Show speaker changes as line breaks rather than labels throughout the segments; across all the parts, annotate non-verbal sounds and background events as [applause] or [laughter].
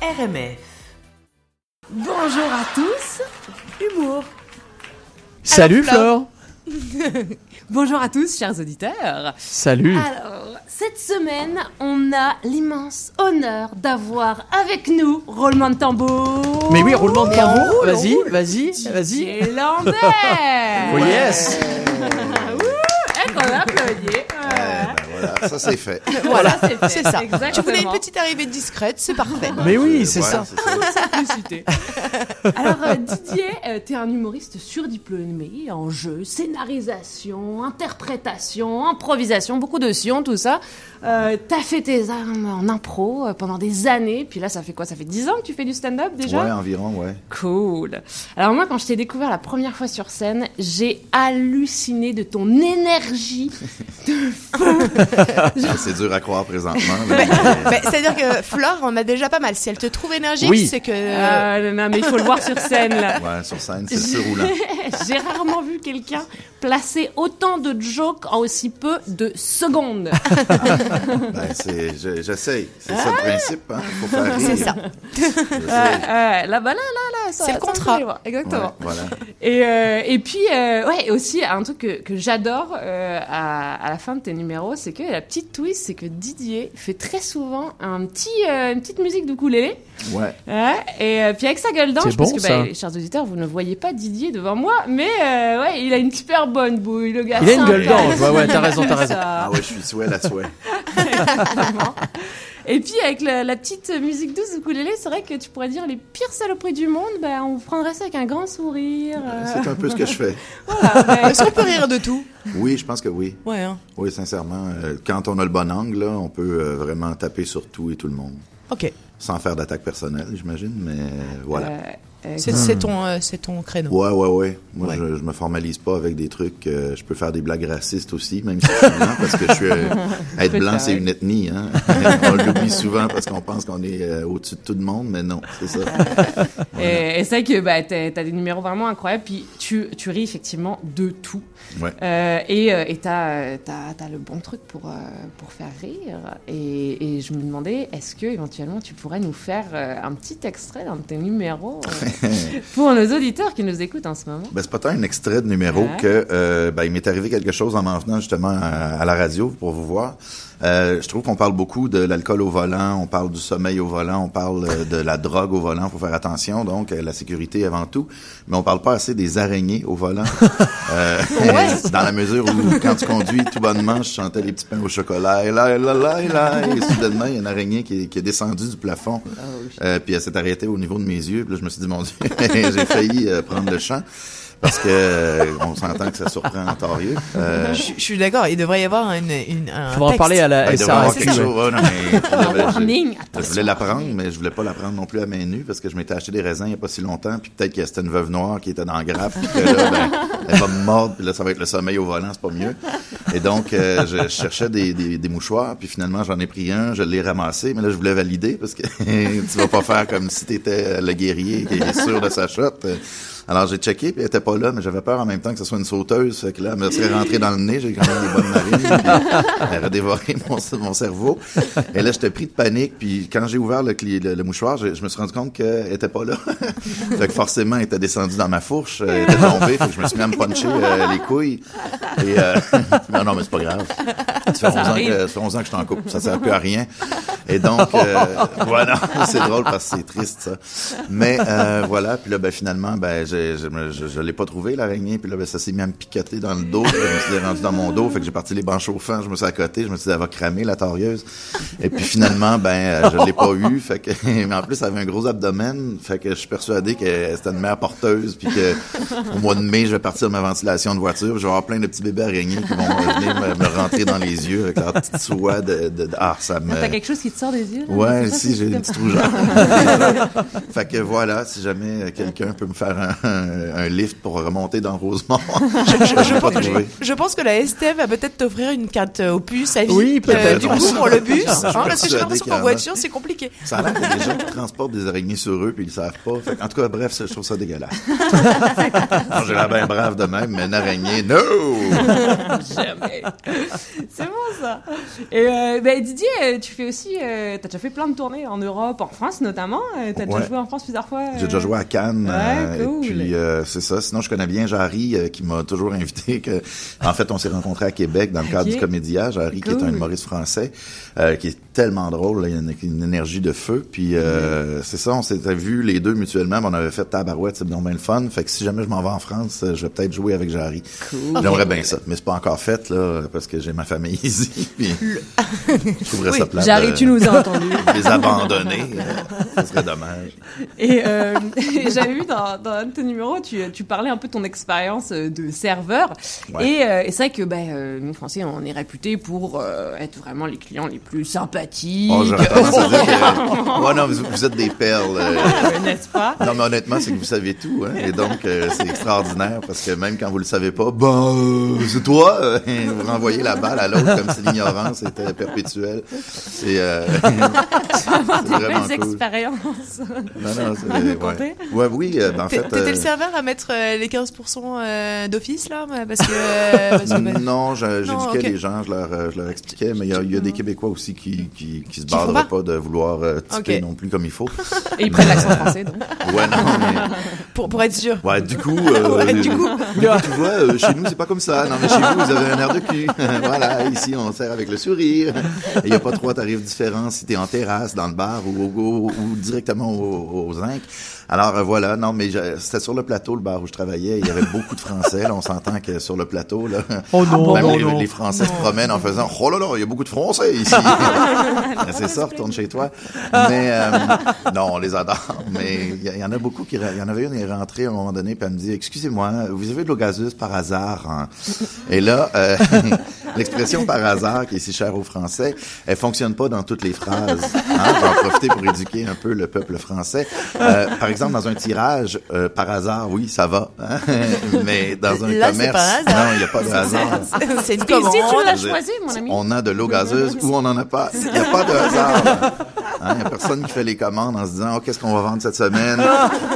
RMF. Bonjour à tous. Humour.
Salut
Alors,
Flore [laughs]
Bonjour à tous, chers auditeurs.
Salut
Alors, cette semaine, on a l'immense honneur d'avoir avec nous roulement de tambour.
Mais oui, roulement de tambour, vas-y, vas-y, vas-y
Lambert. [laughs]
Oh yes
Et qu'on applaudit.
Eh ben voilà, ça c'est fait.
Voilà, c'est
ça.
Exactement.
Tu voulais une petite arrivée discrète, c'est parfait.
Mais oui,
C'est-
ça [laughs]
ça.
simplicité. [laughs] Alors euh, Didier, euh, t'es un humoriste surdiplômé en jeu, scénarisation, interprétation, improvisation, beaucoup de sion, tout ça. Euh, T'as fait tes armes en impro euh, pendant des années, puis là ça fait quoi? Ça fait 10 ans que tu fais du stand-up déjà?
Ouais, environ, ouais.
Cool. Alors moi, quand je t'ai découvert la première fois sur scène, j'ai halluciné de ton énergie.
Ah, [laughs] [laughs] C'est dur à croire présentement. mais-
Mais C'est-à-dire que Flore en a déjà pas mal. Si elle te trouve énergique,
Oui.
c'est que.
Ah, non, mais il faut le voir sur scène là.
Ouais, sur scène, c'est surroulant. [laughs]
J'ai rarement vu quelqu'un placer autant de jokes en aussi peu de secondes. [laughs]
Ben, je- j'essaye. C'est ça le principe, hein. Faut faire rire.
C'est ça.
J'essaye.
Euh, là, là, là, là, ça-
C'est le contrat.
Exactement.
Ouais, voilà. [laughs]
Et, euh, et puis, euh, ouais, aussi, un truc que, que j'adore euh, à, à la fin de tes numéros, c'est que la petite twist, c'est que Didier fait très souvent un petit, euh, une petite musique d'ukulélé.
Ouais.
Ouais, et euh, puis avec sa gueule d'ange,
C'est
parce
bon,
que, bah, chers auditeurs, vous ne voyez pas Didier devant moi, mais euh, ouais, il a une super bonne bouille, le gars.
Il a une gueule d'ange, ouais, ouais, t'as raison, t'as [laughs] raison.
Ah ouais, je suis souhait la souhait.
Et puis avec la, la petite musique douce de ukulélé, c'est vrai que tu pourrais dire les pires saloperies du monde, bah, on prendrait ça avec un grand sourire. euh,
C'est un peu ce que je fais. [laughs]
voilà, mais- [laughs]
Est-ce qu'on peut rire de tout?
Oui, je pense que oui.
Ouais. Hein.
Oui, sincèrement. euh, quand on a le bon angle, là, on peut euh, vraiment taper sur tout et tout le monde.
Ok.
Sans faire d'attaque personnelle, j'imagine, mais euh, voilà.
Euh, euh,
C'est ton, euh, c'est ton créneau.
Ouais, ouais, ouais. Moi,
Ouais.
Je, je me formalise pas avec des trucs. euh, je peux faire des blagues racistes aussi, même si je suis blanc, parce que je suis. [laughs] euh, être blanc, c'est une ethnie. Hein? [laughs] on l'oublie souvent parce qu'on pense qu'on est euh, au-dessus de tout le monde, mais non, c'est ça. [laughs]
Et, et c'est vrai que bah, t'as t'as des numéros vraiment incroyables, puis tu, tu ris effectivement de tout.
Ouais.
Euh, et euh, t'as- t'as le bon truc pour, euh, pour faire rire. Et, et je me demandais, est-ce que éventuellement tu pourrais nous faire euh, un petit extrait d'un de tes numéros [laughs] pour nos auditeurs qui nous écoutent en ce moment?
Ben, c'est pas tant un extrait de numéro
Ouais.
que euh, ben, il m'est arrivé quelque chose en m'en venant justement à, à la radio pour vous voir. Euh, je trouve qu'on parle beaucoup de l'alcool au volant, on parle du sommeil au volant, on parle de la drogue au volant, faut faire attention, donc la sécurité avant tout, mais on parle pas assez des au volant. [laughs] Euh, dans la mesure où quand tu conduis tout bonnement, je chantais les petits pains au chocolat, et là, et là, là, et là, et soudainement, il y a une araignée qui est, qui est descendue du plafond, euh, puis elle s'est arrêtée au niveau de mes yeux, puis là, je me suis dit, mon Dieu, [laughs] j'ai failli euh, prendre le champ. Parce que euh, on s'entend que ça surprend en torieux. Euh,
Je, je suis d'accord, il devrait y avoir une, une, un
Faudra
texte.
parler à la
ben, il devrait y avoir
SRAC.
quelque
ouais.
chose. non, mais, [laughs] je- voulais la prendre, mais je voulais pas la prendre non plus à main nue parce que je m'étais acheté des raisins il y a pas si longtemps, puis peut-être que c'était une veuve noire qui était dans le grappe, puis que là, ben, elle va me mordre, puis là, ça va être le sommeil au volant, c'est pas mieux. Et donc, euh, je cherchais des, des, des mouchoirs, puis finalement, j'en ai pris un, je l'ai ramassé, mais là, je voulais valider parce que [laughs] tu vas pas faire comme si t'étais le guerrier qui est sûr de sa shot. Alors, j'ai checké, puis elle était pas là, mais j'avais peur en même temps que ce soit une sauteuse. Fait que là, elle me serait rentrée dans le nez. J'ai quand même des bonnes narines. puis Elle aurait dévoré mon, mon cerveau. Et là, j'étais pris de panique. Puis quand j'ai ouvert le, le, le mouchoir, je, me suis rendu compte qu'elle était pas là. [laughs] fait que forcément, elle était descendue dans ma fourche. Elle était tombée. Fait que je me suis mis puncher euh, les couilles. Et euh, [laughs] non, non, mais c'est pas grave. Ça fait 11 ans que, ça fait 11 ans que je suis en couple. Ça sert plus à rien. Et donc, euh, [laughs] voilà, [laughs] c'est drôle parce que c'est triste, ça. Mais euh, voilà, puis là, ben, finalement, ben, je, je, me- je, je l'ai pas trouvé, l'araignée. Puis là, ben, ça s'est mis à me picoter dans le dos. Puis, je me suis rendu dans mon dos. Fait que j'ai parti les bancs chauffants. Je me suis accoté. Je me suis dit, elle va cramer, la torieuse. Et puis finalement, ben, euh, je l'ai pas eu. Fait que, [laughs] mais en plus, elle avait un gros abdomen. Fait que je suis persuadé que c'était une mère porteuse. Puis que au mois de mai, je vais partir de ma ventilation de voiture. Je vais avoir plein de petits bébés araignées qui vont venir me, me rentrer dans les yeux avec leur petite soie de, de, de- ah, ça me,
T'as quelque chose qui te sort des yeux là?
Ouais, si, j'ai une petite rougeur. [laughs] [laughs] fait que voilà, si jamais euh, quelqu'un peut me faire un, un- un lift pour remonter dans Rosemont, [laughs] je, je,
Je,
pas
je pense que la ST va peut-être t'offrir une carte euh, au bus à vie.
Oui, peut-être.
du coup, pour le bus. Hein, parce que j'ai l'impression qu'en
a.
voiture, c'est compliqué.
Ça a l'air qu'il y a des gens qui transportent des araignées sur eux puis ils le savent pas. Fait en tout cas, bref, je trouve ça dégueulasse. J'ai l'air bien brave de même, mais une araignée, no!
Jamais. C'est bon ça. Et euh, ben, Didier, euh, tu fais aussi, euh, euh, t'as déjà fait plein de tournées en Europe, en France notamment. Euh, t'as déjà
Ouais.
joué en France plusieurs fois.
J'ai
euh,
déjà joué à Cannes.
Ouais,
euh,
cool.
Et puis, euh, c'est ça. Sinon, je connais bien Jarry, euh, qui m'a toujours invité. Que, en fait, on s'est rencontrés à Québec dans le cadre du Comédia. Jarry, qui est un
Cool.
humoriste français, euh, qui est tellement drôle. là, il y a une, une énergie de feu. Puis, euh, c'est ça, on s'était vus les deux mutuellement. mais On avait fait tabarouette, c'est bien le fun. Fait que si jamais je m'en vais en France, euh, je vais peut-être jouer avec Jarry. J'aimerais bien ça. Mais c'est pas encore fait, là, parce que j'ai ma famille [laughs] ici. Puis, je trouverais
Oui,
ça plate.
Jarry,
euh,
tu nous as entendus. [laughs]
les abandonner. euh, ça serait dommage.
Et, euh, et [laughs] j'avais vu dans, dans un de tes numéros, tu, tu parlais un peu de ton expérience euh, de serveur.
Ouais.
Et, euh, et c'est vrai que ben, euh, nous, Français, on est réputés pour être vraiment les clients les plus sympathiques.
Oh, j'aurais que... [laughs] Ouais, non, vous, vous êtes des perles. Euh,
N'est-ce pas?
Non, mais honnêtement, c'est que vous savez tout, hein. Et donc, c'est extraordinaire parce que même quand vous le savez pas, ben, euh, c'est toi, euh, vous renvoyez la balle à l'autre comme si l'ignorance était perpétuelle. C'est, euh, c'est
Des belles
cool.
expériences.
Non, non, c'est,
nous
ouais.
conter
Ouais, oui, euh, ben, en fait.
T'étais
euh,
le serveur à mettre euh, les 15% euh, d'office là Parce que. euh, parce que-
Non, j'éduquais les gens, je leur, euh, je leur expliquais, mais il y a, il y a des Québécois aussi qui, qui, qui se barderaient
pas.
pas de vouloir euh, typer
Ok.
non plus comme il faut.
Et ils prennent l'accent français, donc.
Ouais, non, mais, [laughs]
pour, pour être sûr.
ouais, du coup, [laughs] euh,
Ouais, du coup.
tu vois, euh, chez nous, c'est pas comme ça. Non, mais chez vous, vous avez un air de cul. [laughs] voilà, ici, on sert avec le sourire. Il y a pas trois tarifs différents si t'es en terrasse, dans le bar ou, ou, ou directement au, au zinc. Alors euh, voilà, non, mais c'était sur le plateau, le bar où je travaillais. Il y avait beaucoup de Français. Là, on s'entend que sur le plateau, là,
Oh non,
même
non,
les,
non.
les Français se promènent en faisant « Oh là là, il y a beaucoup de Français ici! [laughs] » C'est ça, retourne chez toi. Mais euh, non, on les adore. Mais il y, en a beaucoup qui... Il y en avait une qui est rentrée à un moment donné, puis elle me dit « Excusez-moi, vous avez de l'eau gazeuse par hasard? hein? Et là, euh, [laughs] l'expression « par hasard » qui est si chère aux Français, elle fonctionne pas dans toutes les phrases. Hein? Je vais en profiter pour éduquer un peu le peuple français. Euh, par exemple, dans un tirage, euh, par hasard, oui, ça va. hein? Mais dans un
Là, c'est
commerce,
hasard.
non, il n'y a pas de hasard.
C'est une
si tu
commande.
l'as choisi, mon ami
On a de l'eau gazeuse ou on n'en a pas. Il n'y a pas de hasard. Hein, Il n'y a personne qui fait les commandes en se disant oh, qu'est-ce qu'on va vendre cette semaine?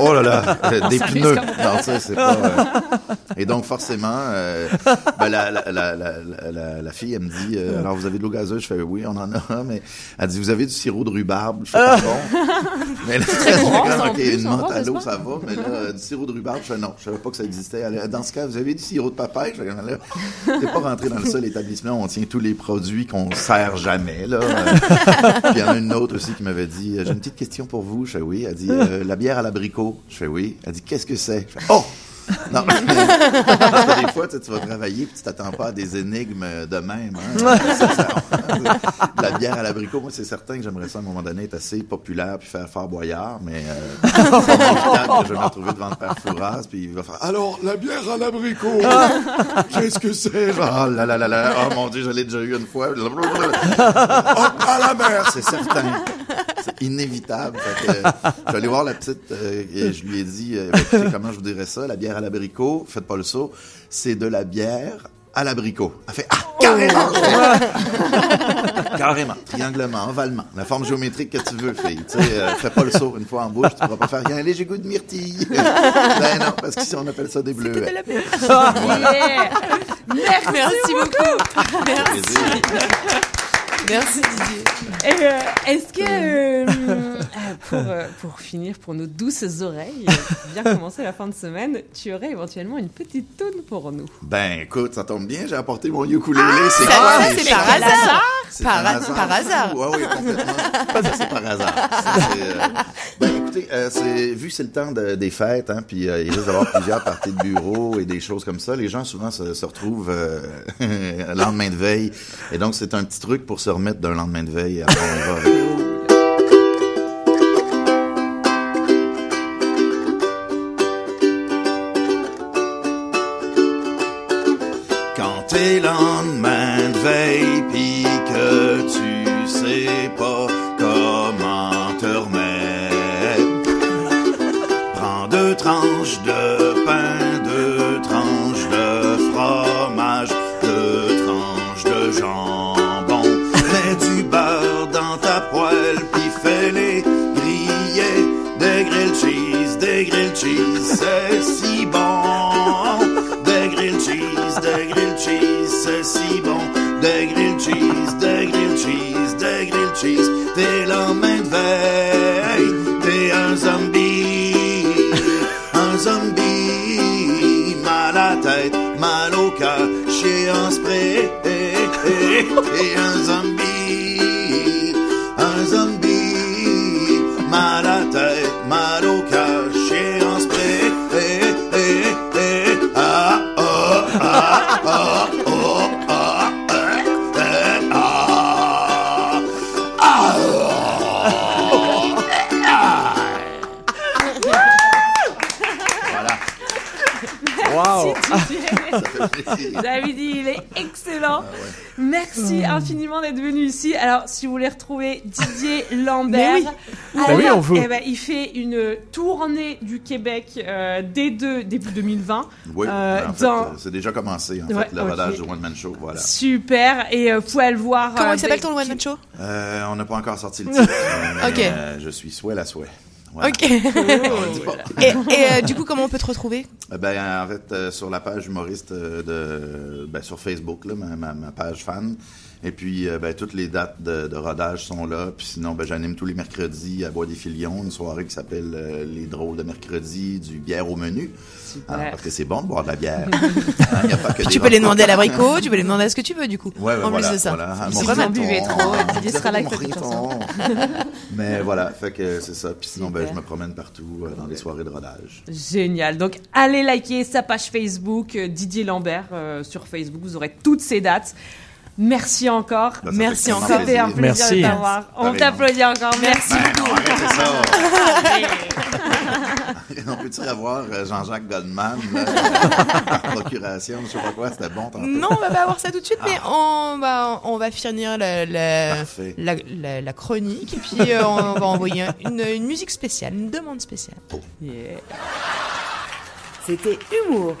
Oh là là, euh, des pneus. Non, ça, c'est pas. euh, [laughs] Et donc, forcément, euh, ben, la, la, la, la, la, la fille, elle me dit euh, alors, vous avez de l'eau gazeuse? Je fais oui, on en a. [laughs] Mais elle dit vous avez du sirop de rhubarbe? Je fais pas bon. [laughs] Mais là,
ça, en
OK, une
en
menthe à l'eau, ça va. Mais là, euh, du sirop de rhubarbe, je fais non. Je savais pas que ça existait. Elle, Dans ce cas, vous avez du sirop de papaye? Je fais là, T'es pas rentré dans le seul établissement où on tient tous les produits qu'on sert jamais, là. Puis il y en a une autre aussi qui m'avait dit, j'ai une petite question pour vous. Je fais oui. Elle dit, euh, la bière à l'abricot? Je fais oui. Elle dit, qu'est-ce que c'est? Je fais, oh! Non, [laughs] parce que des fois, tu, sais, tu vas travailler puis tu t'attends pas à des énigmes de même. Hein? Ça, ça- la bière à l'abricot, moi, c'est certain que j'aimerais ça à un moment donné être assez populaire puis faire faire boyard, mais euh, [laughs] que je vais me retrouver devant le père Fouras puis il va faire Alors, la bière à l'abricot, [laughs] qu'est-ce que c'est? Oh là là là là, oh mon Dieu, je l'ai déjà eu une fois. Oh, à la mer, c'est certain. C'est inévitable. Fait que, euh, je suis allé voir la petite euh, et je lui ai dit euh, écoutez, comment je vous dirais ça, la bière à l'abricot, faites pas le saut, c'est de la bière à l'abricot. Elle fait Ah, carrément! carrément. Trianglement, ovalement. La forme géométrique que tu veux, fille. Tu sais, euh, fais pas le saut une fois en bouche, tu pourras pas faire rien. Allez, j'ai goût de myrtille. [laughs] ben non, parce qu'ici on appelle ça des.
Yeah. Merci.
Merci beaucoup. Merci. Merci Didier.
Euh, Est-ce que, euh, euh, pour, euh, pour finir, pour nos douces oreilles, bien commencer la fin de semaine, tu aurais éventuellement une petite toune pour nous?
Ben écoute, ça tombe bien, j'ai apporté mon ukulélé. c'est
Ça,
quoi?
c'est
choses?
par hasard.
C'est
Par ha- par hasard.
Oui, oui, complètement. Ça, c'est par hasard. Ça, c'est, euh, Ben, [laughs] écoutez, euh, vu que c'est le temps de- des fêtes, hein, puis euh, il risque d'avoir plusieurs [laughs] parties de bureau et des choses comme ça, les gens souvent se, se retrouvent euh, [laughs] le lendemain de veille. Et donc, c'est un petit truc pour se remettre d'un lendemain de veille. Alors, on va avec- Quand t'es lendemain de veille pis que tu sais pas de grilled cheese, c'est si bon. De grilled cheese, de grilled cheese, de grilled cheese. T'es l'homme de veille, t'es un zombie, un zombie. Mal à tête, mal au cœur, chier en spray. T'es
un
zombie, un zombie. [laughs]
David, il est excellent.
Ah ouais.
Merci infiniment d'être venu ici. Alors, si vous voulez retrouver Didier [laughs] Lambert,
oui.
alors,
Bah oui, on veut.
eh ben, il fait une tournée du Québec euh, dès deux, début 2020.
Oui,
Euh,
en fait,
dans-
euh, c'est déjà commencé, en
Ouais,
fait, le
ok.
rodage du One Man Show, voilà.
Super. Et euh, vous pouvez le voir.
Comment
euh,
il s'appelle ton One Man Show?
Euh, on n'a pas encore sorti le titre. [laughs] mais,
Ok.
euh, je suis souhait la souhait. Voilà.
Ok. et et, euh, du coup, comment on peut te retrouver?
Ben, en fait, euh, sur la page humoriste euh, de, ben, sur Facebook, là, ma, ma, ma page fan. Et puis, euh, ben, toutes les dates de, de rodage sont là. Puis sinon, ben, j'anime tous les mercredis à Bois des Filions, une soirée qui s'appelle euh, Les Drôles de mercredi, du bière au menu.
Super.
Ah, parce que c'est bon de boire de la bière. [laughs] Hein, y a pas que
Puis
des
tu peux les demander à l'abricot, tu peux les demander à ce que tu veux, du coup.
Ouais, ouais,
en
voilà,
plus de ça.
voilà. Ah,
Si vous en
riton.
buvez trop, Didier sera là.
Mais [laughs] voilà, fait que c'est ça. Puis sinon, ben, je me promène partout euh, dans les soirées de rodage.
Génial. Donc, allez liker sa page Facebook, euh, Didier Lambert, euh, sur Facebook. Vous aurez toutes ces dates. Merci encore.
Ça fait
Merci encore.
C'était un
plaisir.
Merci.
de t'avoir. On t'applaudit encore. Merci.
Ben non, arrêtez ça.
Allez. [laughs]
On peut-tu avoir euh, Jean-Jacques Goldman par procuration, je sais pas quoi, c'était bon tantôt.
Non, on va pas avoir ça tout de suite, mais on va, on va finir la, la,
Parfait.
la, la- la chronique et puis euh, on va envoyer une, une musique spéciale, une demande spéciale.
Yeah.
C'était Humour